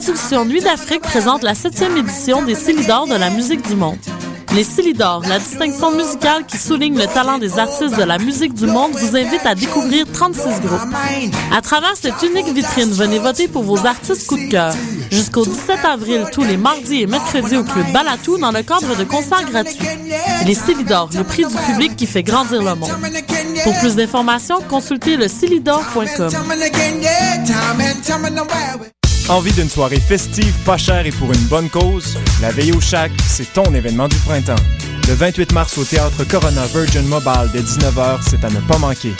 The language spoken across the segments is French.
productions Nuit d'Afrique présentent la septième édition des Célidors de la musique du monde. Les Célidors, la distinction musicale qui souligne le talent des artistes de la musique du monde, vous invite à découvrir 36 groupes. À travers cette unique vitrine, venez voter pour vos artistes coup de cœur. Jusqu'au 17 avril, tous les mardis et mercredis au Club Balatou dans le cadre de concerts gratuits. Les Célidors, le prix du public qui fait grandir le monde. Pour plus d'informations, consultez le Envie d'une soirée festive, pas chère et pour une bonne cause? La Veille au Chac, c'est ton événement du printemps. Le 28 mars au Théâtre Corona Virgin Mobile dès 19h, c'est à ne pas manquer.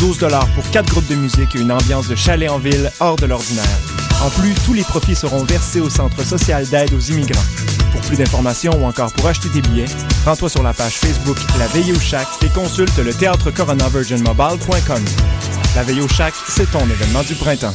12 pour 4 groupes de musique et une ambiance de chalet en ville hors de l'ordinaire. En plus, tous les profits seront versés au Centre social d'aide aux immigrants. Pour plus d'informations ou encore pour acheter tes billets, rends-toi sur la page Facebook La Veille au Chac et consulte le théâtre coronavirginmobile.com. La Veille au Chac, c'est ton événement du printemps.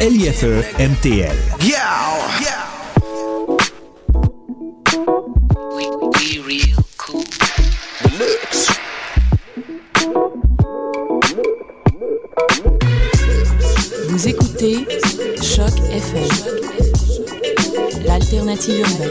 L-I-F-E MTL. Vous écoutez Choc FM, l'alternative urbaine.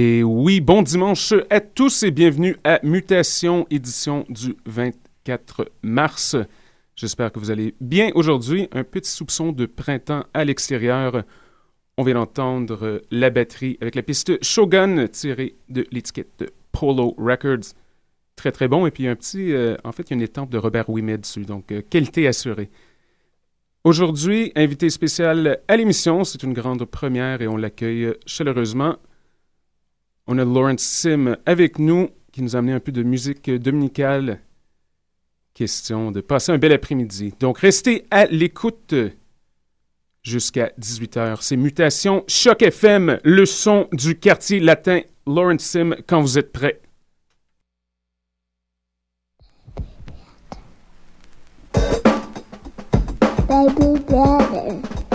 Et oui, bon dimanche à tous et bienvenue à Mutation, édition du 24 mars. J'espère que vous allez bien aujourd'hui. Un petit soupçon de printemps à l'extérieur. On vient d'entendre la batterie avec la piste Shogun tirée de l'étiquette Polo Records. Très très bon. Et puis un petit, euh, en fait, il y a une étampe de Robert Ouimet dessus. Donc, euh, qualité assurée. Aujourd'hui, invité spécial à l'émission, c'est une grande première et on l'accueille chaleureusement. On a Lawrence Sim avec nous qui nous a amené un peu de musique dominicale. Question de passer un bel après-midi. Donc restez à l'écoute jusqu'à 18h. C'est Mutation Choc FM, le son du quartier latin. Lawrence Sim, quand vous êtes prêts. Baby.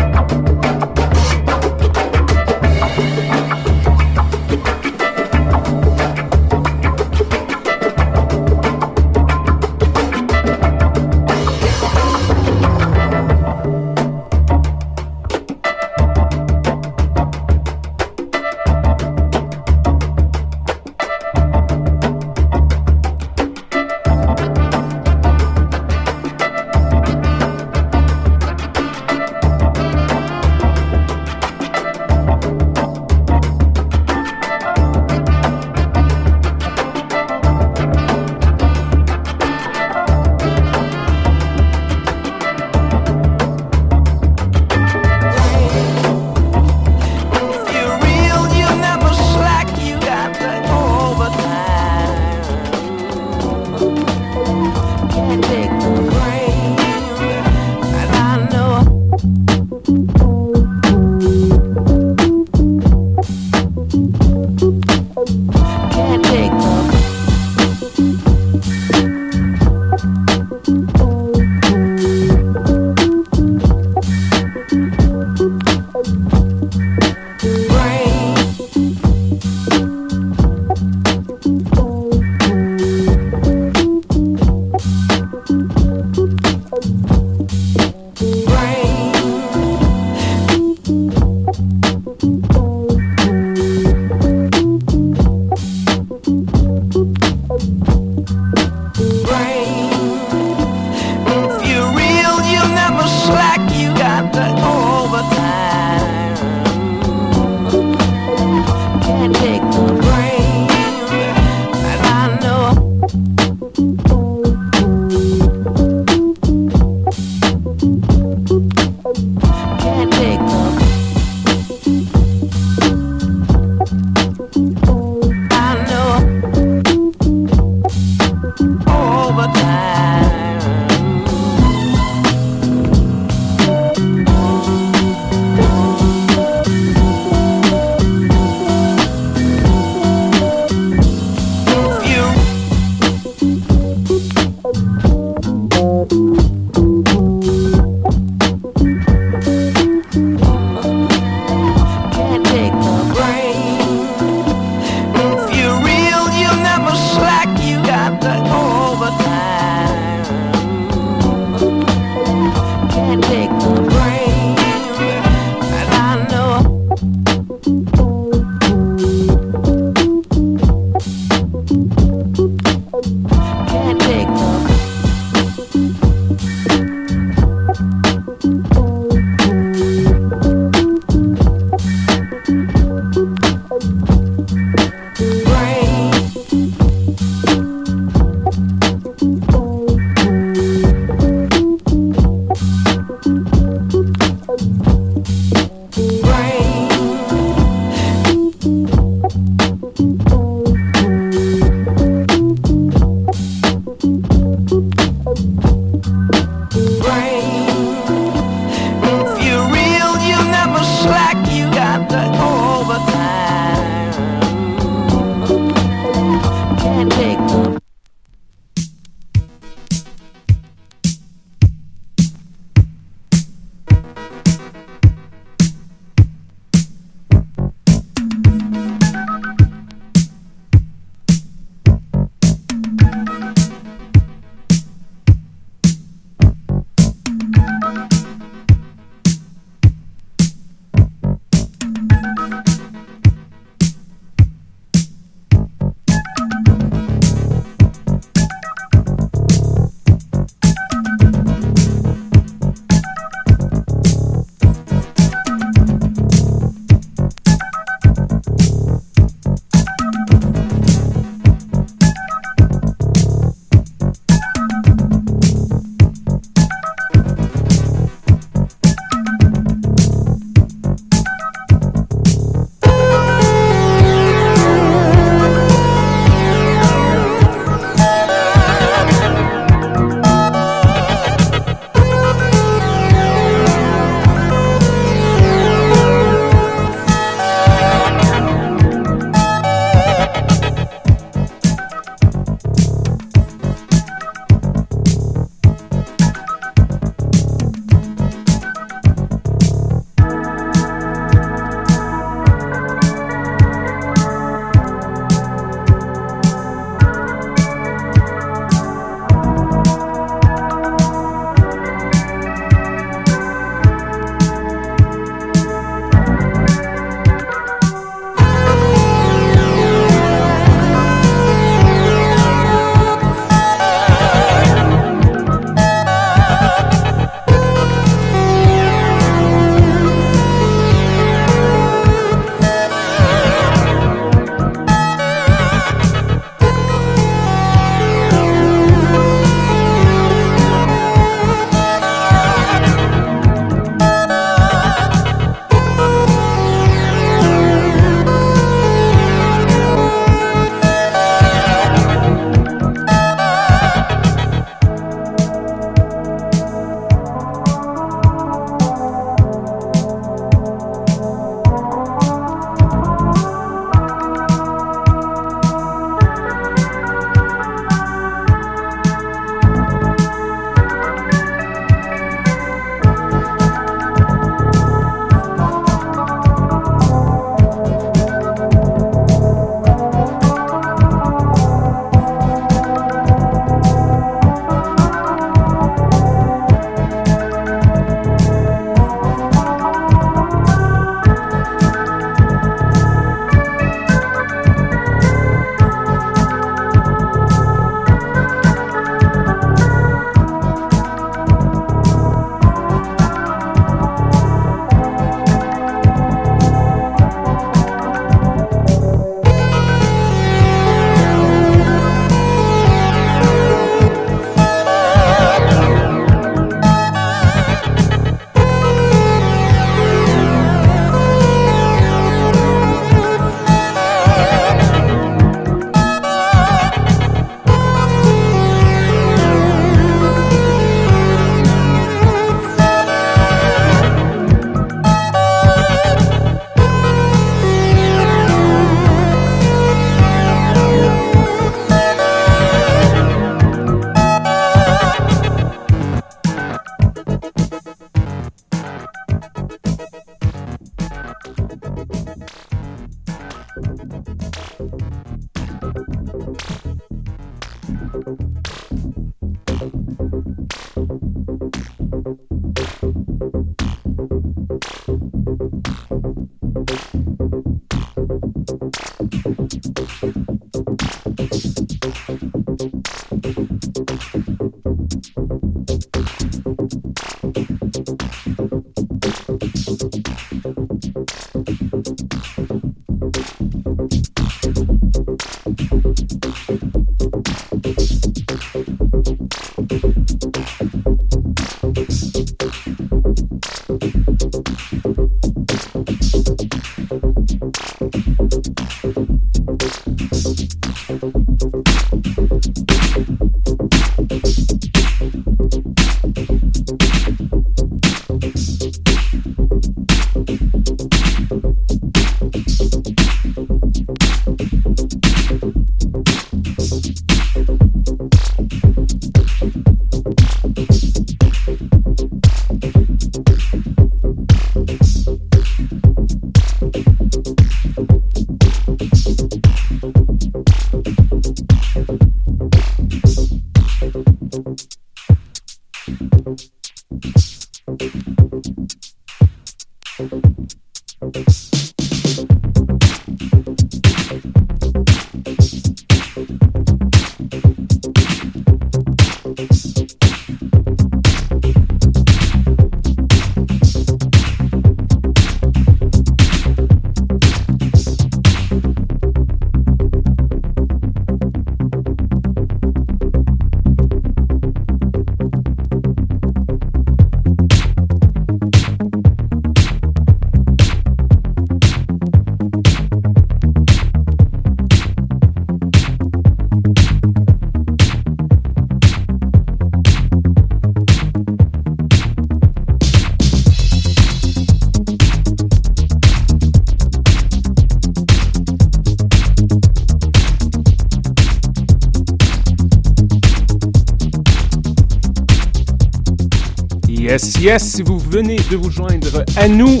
Si vous venez de vous joindre à nous,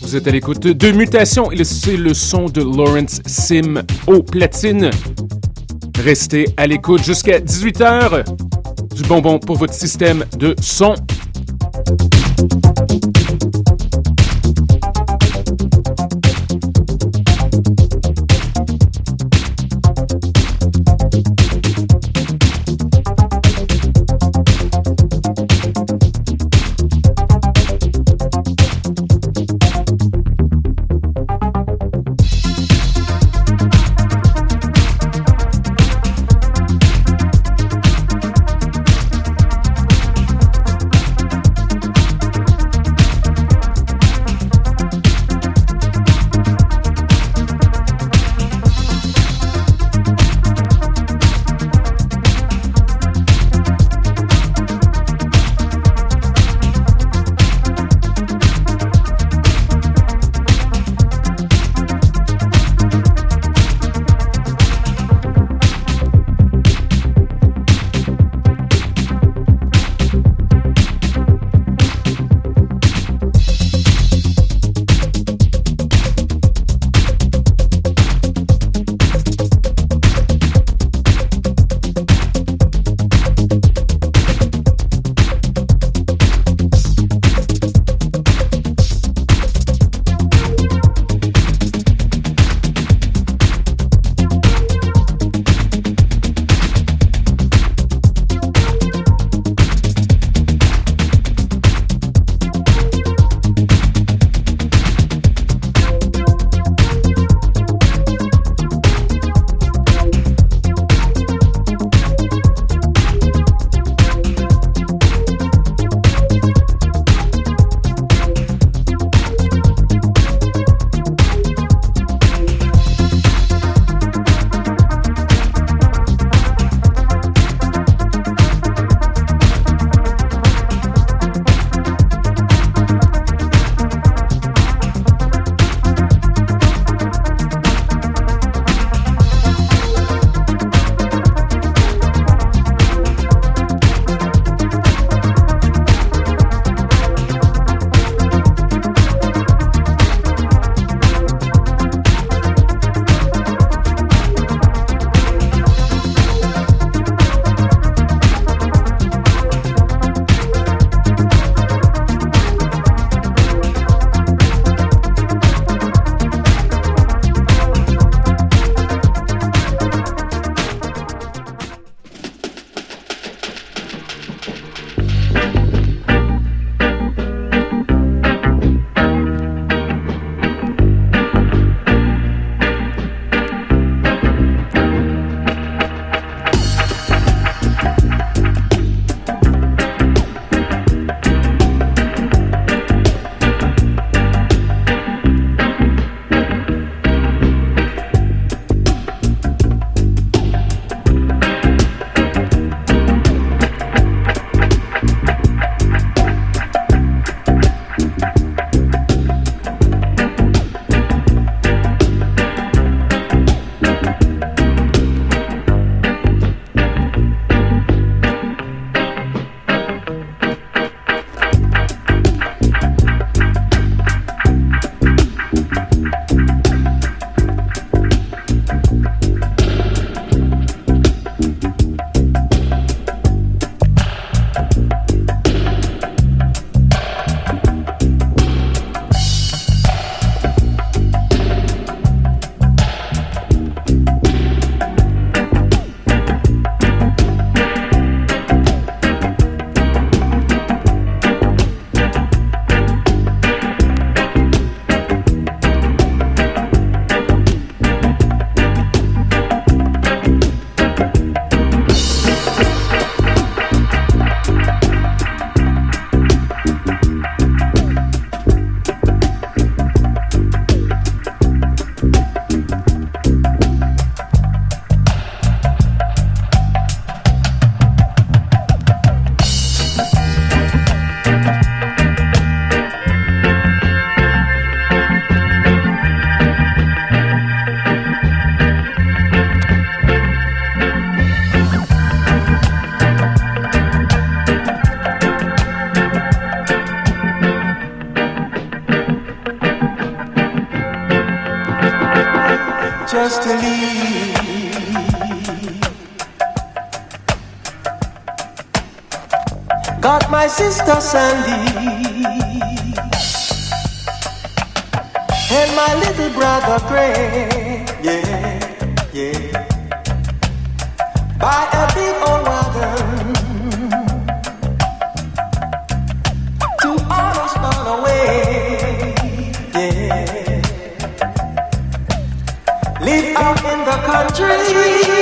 vous êtes à l'écoute de Mutation et c'est le son de Lawrence Sim au platine. Restez à l'écoute jusqu'à 18h. Du bonbon pour votre système de son. Sandy and my little brother Gray. Yeah, yeah. By a big old wagon to autos on away. Yeah, live out in the country.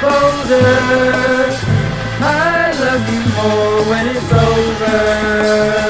colder. I love you more when it's over.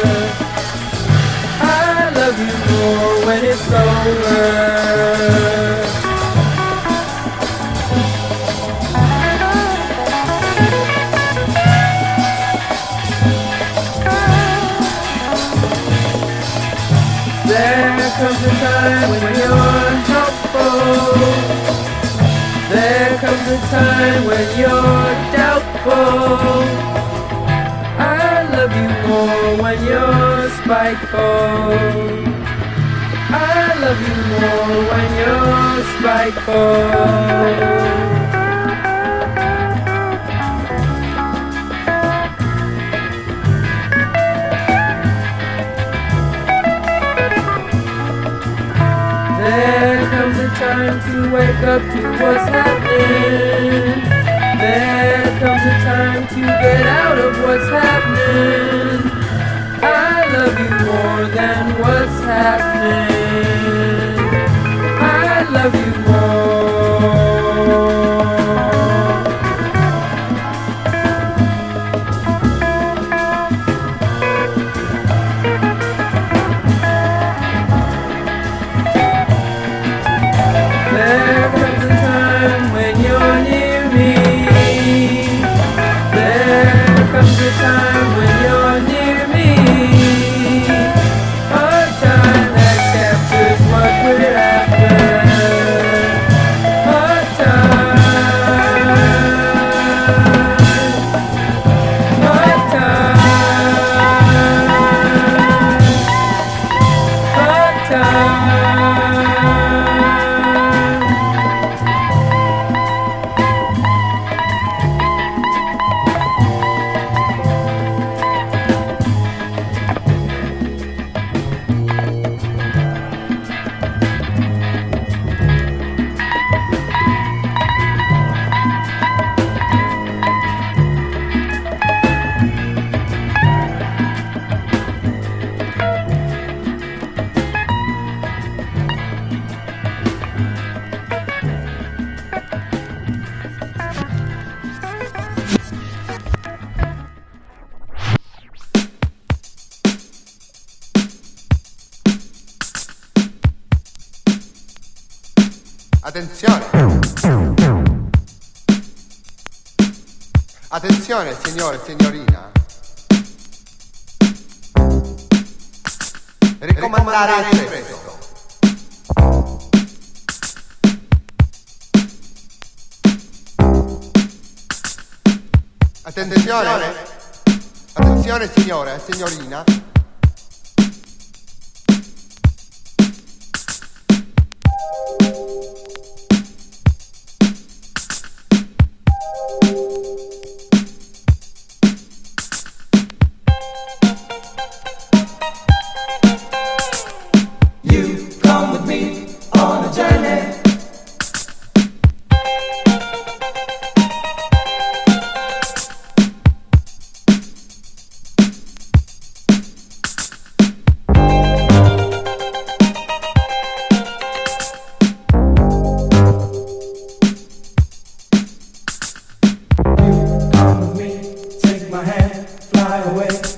time when you're doubtful. I love you more when you're spiteful. I love you more when you're spiteful. There comes a time to wake up to what's happening. happy. time. signore, signorina. Ricomandare il prestito. Attenzione, attenzione signore, signorina. fly away.